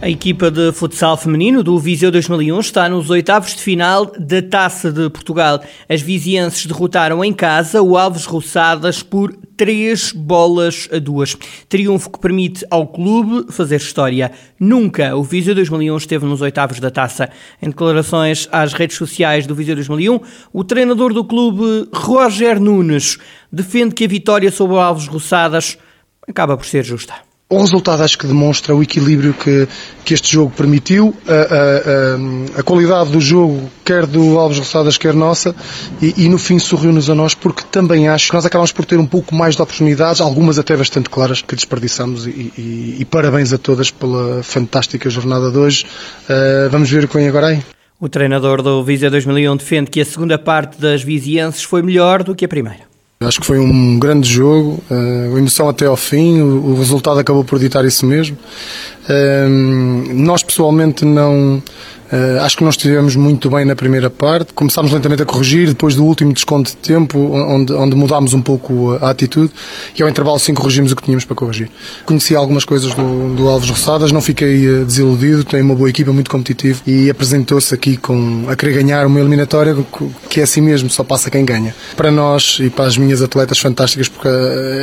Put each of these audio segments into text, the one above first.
A equipa de futsal feminino do Viseu 2001 está nos oitavos de final da Taça de Portugal. As vizienses derrotaram em casa o Alves Roçadas por três bolas a duas. Triunfo que permite ao clube fazer história. Nunca o Viseu 2001 esteve nos oitavos da Taça. Em declarações às redes sociais do Viseu 2001, o treinador do clube, Roger Nunes, defende que a vitória sobre o Alves Roçadas acaba por ser justa. O resultado acho que demonstra o equilíbrio que, que este jogo permitiu, a, a, a, a qualidade do jogo, quer do Alves Roçadas, quer nossa, e, e no fim sorriu-nos a nós, porque também acho que nós acabamos por ter um pouco mais de oportunidades, algumas até bastante claras, que desperdiçamos, e, e, e parabéns a todas pela fantástica jornada de hoje. Uh, vamos ver o que vem agora aí. O treinador do Viseu 2001 defende que a segunda parte das vizienses foi melhor do que a primeira. Acho que foi um grande jogo, uh, emoção até ao fim, o, resultado acabou por ditar isso mesmo. Uh, nós pessoalmente não, Uh, acho que nós estivemos muito bem na primeira parte. Começámos lentamente a corrigir, depois do último desconto de tempo, onde, onde mudámos um pouco a, atitude, e ao intervalo sim corrigimos o que tínhamos para corrigir. Conheci algumas coisas do, do Alves Roçadas, não fiquei uh, desiludido, tem uma boa equipa, muito competitiva, e apresentou-se aqui com, a querer ganhar uma eliminatória que é assim mesmo, só passa quem ganha. Para nós e para as minhas atletas fantásticas, porque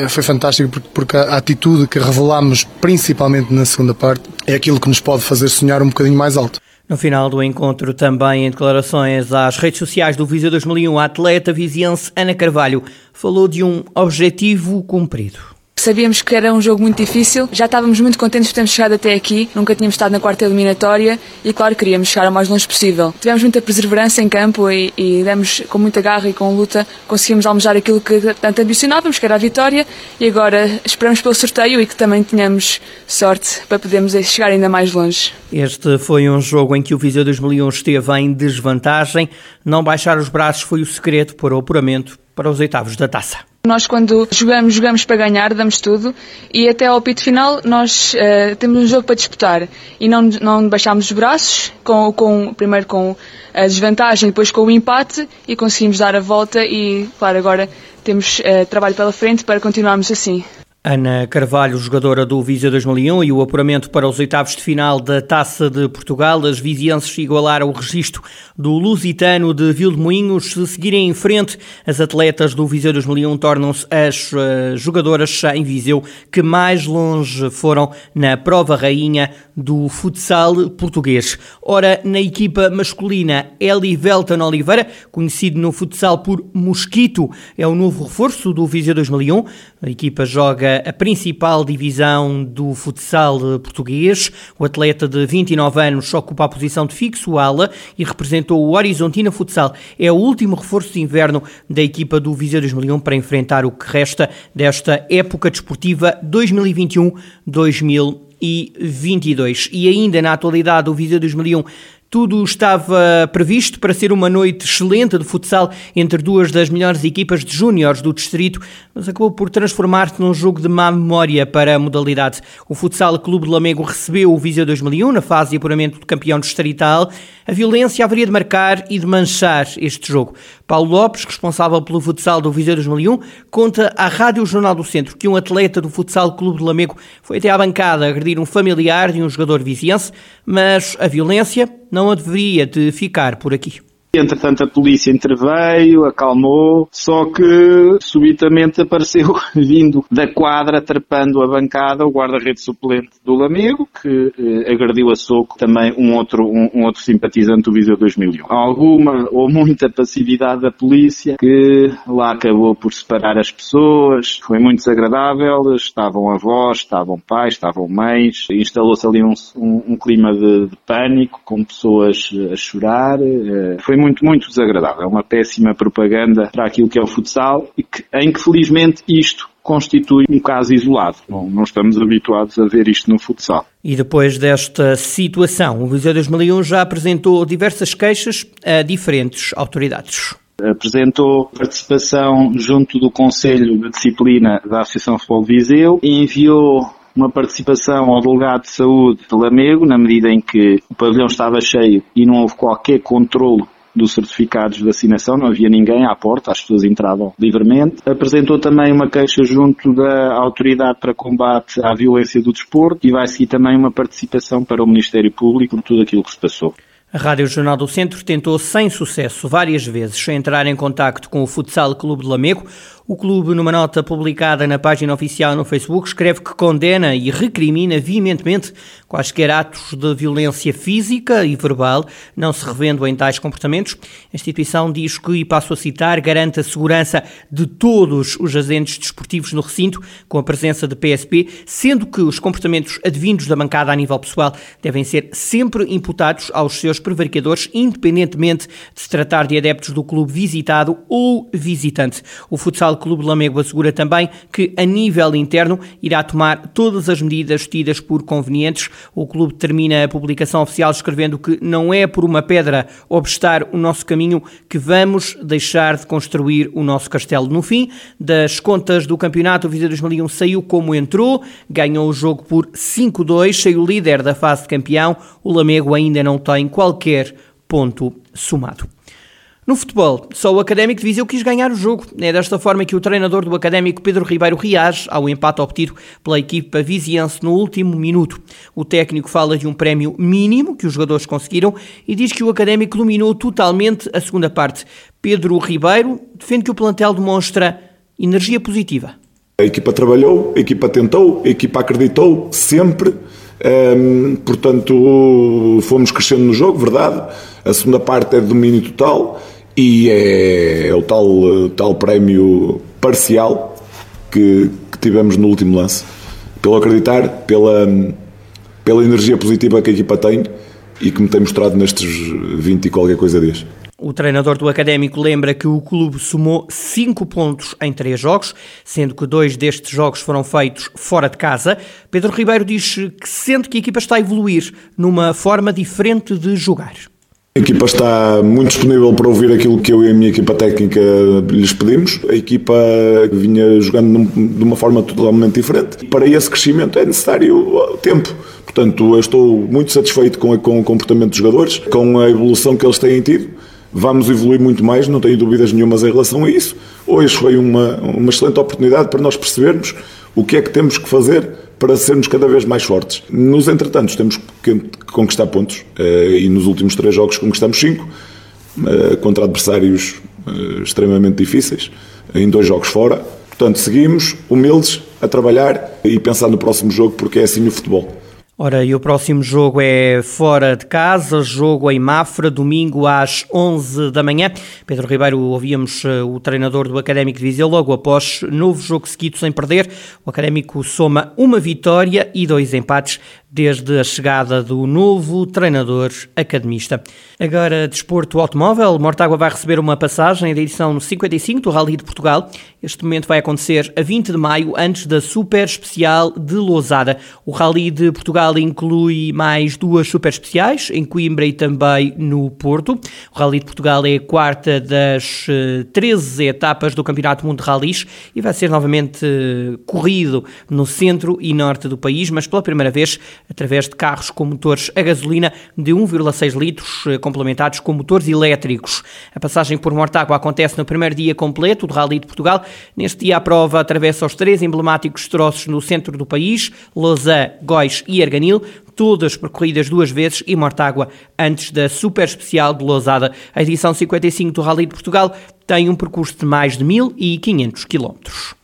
foi fantástico, porque, porque a atitude que revelámos, principalmente na segunda parte, é aquilo que nos pode fazer sonhar um bocadinho mais alto. No final do encontro, também em declarações às redes sociais do Viseu 2001, a atleta viziense Ana Carvalho falou de um objetivo cumprido. Sabíamos que era um jogo muito difícil, já estávamos muito contentes por termos chegado até aqui, nunca tínhamos estado na quarta eliminatória e, claro, queríamos chegar o mais longe possível. Tivemos muita perseverança em campo e, e demos com muita garra e com luta, conseguimos almejar aquilo que tanto ambicionávamos, que era a vitória, e agora esperamos pelo sorteio e que também tenhamos sorte para podermos chegar ainda mais longe. Este foi um jogo em que o Viseu 2001 esteve em desvantagem. Não baixar os braços foi o segredo para o apuramento para os oitavos da taça. Nós, quando jogamos, jogamos para ganhar, damos tudo e até ao pito final nós uh, temos um jogo para disputar e não, não baixámos os braços, com, com, primeiro com a desvantagem, depois com o empate e conseguimos dar a volta e, claro, agora temos uh, trabalho pela frente para continuarmos assim. Ana Carvalho, jogadora do Viseu 2001 e o apuramento para os oitavos de final da Taça de Portugal. As vizienses igualaram o registro do Lusitano de Vildemoinhos. Se seguirem em frente, as atletas do Viseu 2001 tornam-se as uh, jogadoras em Viseu que mais longe foram na prova rainha do futsal português. Ora, na equipa masculina, Eli Velton Oliveira, conhecido no futsal por Mosquito, é o novo reforço do Viseu 2001. A equipa joga a principal divisão do futsal português. O atleta de 29 anos ocupa a posição de fixo ala e representou o Horizontina Futsal. É o último reforço de inverno da equipa do Viseu 2001 para enfrentar o que resta desta época desportiva 2021-2022. E ainda na atualidade, o Viseu 2001 tudo estava previsto para ser uma noite excelente de futsal entre duas das melhores equipas de júniores do distrito, mas acabou por transformar-se num jogo de má memória para a modalidade. O Futsal Clube de Lamego recebeu o Viseu 2001 na fase de apuramento do campeão distrital. A violência haveria de marcar e de manchar este jogo. Paulo Lopes, responsável pelo futsal do Viseu 2001, conta à Rádio Jornal do Centro que um atleta do Futsal Clube de Lamego foi até à bancada agredir um familiar de um jogador viziense, mas a violência não deveria de ficar por aqui. Entretanto, a polícia interveio, acalmou, só que subitamente apareceu, vindo da quadra, trepando a bancada, o guarda-rede suplente do Lamego, que eh, agrediu a soco também um outro, um, um, outro simpatizante do Viseu 2001. Alguma ou muita passividade da polícia, que lá acabou por separar as pessoas, foi muito desagradável, estavam avós, estavam pais, estavam mães, instalou-se ali um, um, um clima de, de, pânico, com pessoas a chorar, eh, foi muito muito, desagradável. É uma péssima propaganda para aquilo que é o futsal e que, em que felizmente isto constitui um caso isolado. Bom, não estamos habituados a ver isto no futsal. E depois desta situação, o Viseu 2001 já apresentou diversas queixas a diferentes autoridades apresentou participação junto do Conselho de Disciplina da Associação Futebol de Viseu e enviou uma participação ao delegado de saúde de Lamego, na medida em que o pavilhão estava cheio e não houve qualquer controle dos certificados de vacinação, não havia ninguém à porta, as pessoas entravam livremente. Apresentou também uma queixa junto da Autoridade para Combate à Violência do Desporto e vai seguir também uma participação para o Ministério Público de tudo aquilo que se passou. A Rádio Jornal do Centro tentou sem sucesso várias vezes entrar em contacto com o Futsal Clube de Lamego. O clube, numa nota publicada na página oficial no Facebook, escreve que condena e recrimina veementemente quaisquer atos de violência física e verbal, não se revendo em tais comportamentos. A instituição diz que, e passo a citar, garante a segurança de todos os agentes desportivos no recinto, com a presença de PSP, sendo que os comportamentos advindos da bancada a nível pessoal devem ser sempre imputados aos seus prevaricadores, independentemente de se tratar de adeptos do clube visitado ou visitante. O futsal Futsal Clube Lamego assegura também que, a nível interno, irá tomar todas as medidas tidas por convenientes. O clube termina a publicação oficial escrevendo que não é por uma pedra obstar o nosso caminho que vamos deixar de construir o nosso castelo. No fim das contas do campeonato, o Viseu 2001 saiu como entrou, ganhou o jogo por 5-2, saiu líder da fase de campeão. O Lamego ainda não tem qualquer ponto somado. No futebol, só o Académico de Viseu quis ganhar o jogo. É desta forma que o treinador do Académico, Pedro Ribeiro, reage ao empate obtido pela equipa viziense no último minuto. O técnico fala de um prémio mínimo que os jogadores conseguiram e diz que o Académico dominou totalmente a segunda parte. Pedro Ribeiro defende que o plantel demonstra energia positiva. A equipa trabalhou, a equipa tentou, a equipa acreditou sempre. Um, portanto, fomos crescendo no jogo, verdade. A segunda parte é de domínio total e é, é o tal, tal prémio parcial que, que, tivemos no último lance. Pelo acreditar, pela, pela energia positiva que a equipa tem e que me tem mostrado nestes 20 e qualquer coisa dias. O treinador do Académico lembra que o clube somou 5 pontos em 3 jogos, sendo que dois destes jogos foram feitos fora de casa. Pedro Ribeiro diz que sente que a equipa está a evoluir numa forma diferente de jogar. A equipa está muito disponível para ouvir aquilo que eu e a minha equipa técnica lhes pedimos. A equipa vinha jogando de uma forma totalmente diferente. Para esse crescimento é necessário tempo. Portanto, eu estou muito satisfeito com, o comportamento dos jogadores, com a evolução que eles têm tido. Vamos evoluir muito mais, não tenho dúvidas nenhumas em relação a isso. Hoje foi uma, uma excelente oportunidade para nós percebermos o que é que temos que fazer para sermos cada vez mais fortes. Nos entretantos, temos que conquistar pontos eh, e nos últimos três jogos conquistamos cinco eh, contra adversários eh, extremamente difíceis, em dois jogos fora. Portanto, seguimos humildes a trabalhar e pensar no próximo jogo, porque é assim o futebol. Ora, e o próximo jogo é fora de casa, jogo em Mafra, domingo às 11 da manhã. Pedro Ribeiro, ouvíamos eh, o treinador do Académico de Viseu, logo após novo jogo seguido sem perder. O Académico soma uma vitória e dois empates desde a chegada do novo treinador academista. Agora, desporto automóvel. Mortágua vai receber uma passagem da edição 55 do Rally de Portugal. Este momento vai acontecer a 20 de maio, antes da Super Especial de Lousada. O Rally de Portugal inclui mais duas Super Especiais, em Coimbra e também no Porto. O Rally de Portugal é a quarta das 13 eh, etapas do Campeonato Mundo de Rallys e vai ser novamente eh, corrido no centro e norte do país, mas pela primeira vez através de carros com motores a gasolina de 1,6 litros, eh, complementados com motores elétricos. A passagem por Mortágua acontece no primeiro dia completo do Rally de Portugal. Neste dia, a prova atravessa os três emblemáticos troços no centro do país, Lausanne, Góis e Arganil, todas percorridas duas vezes e Mortágua antes da super especial de Lousada. A edição 55 do Rally de Portugal tem um percurso de mais de 1500 quilómetros.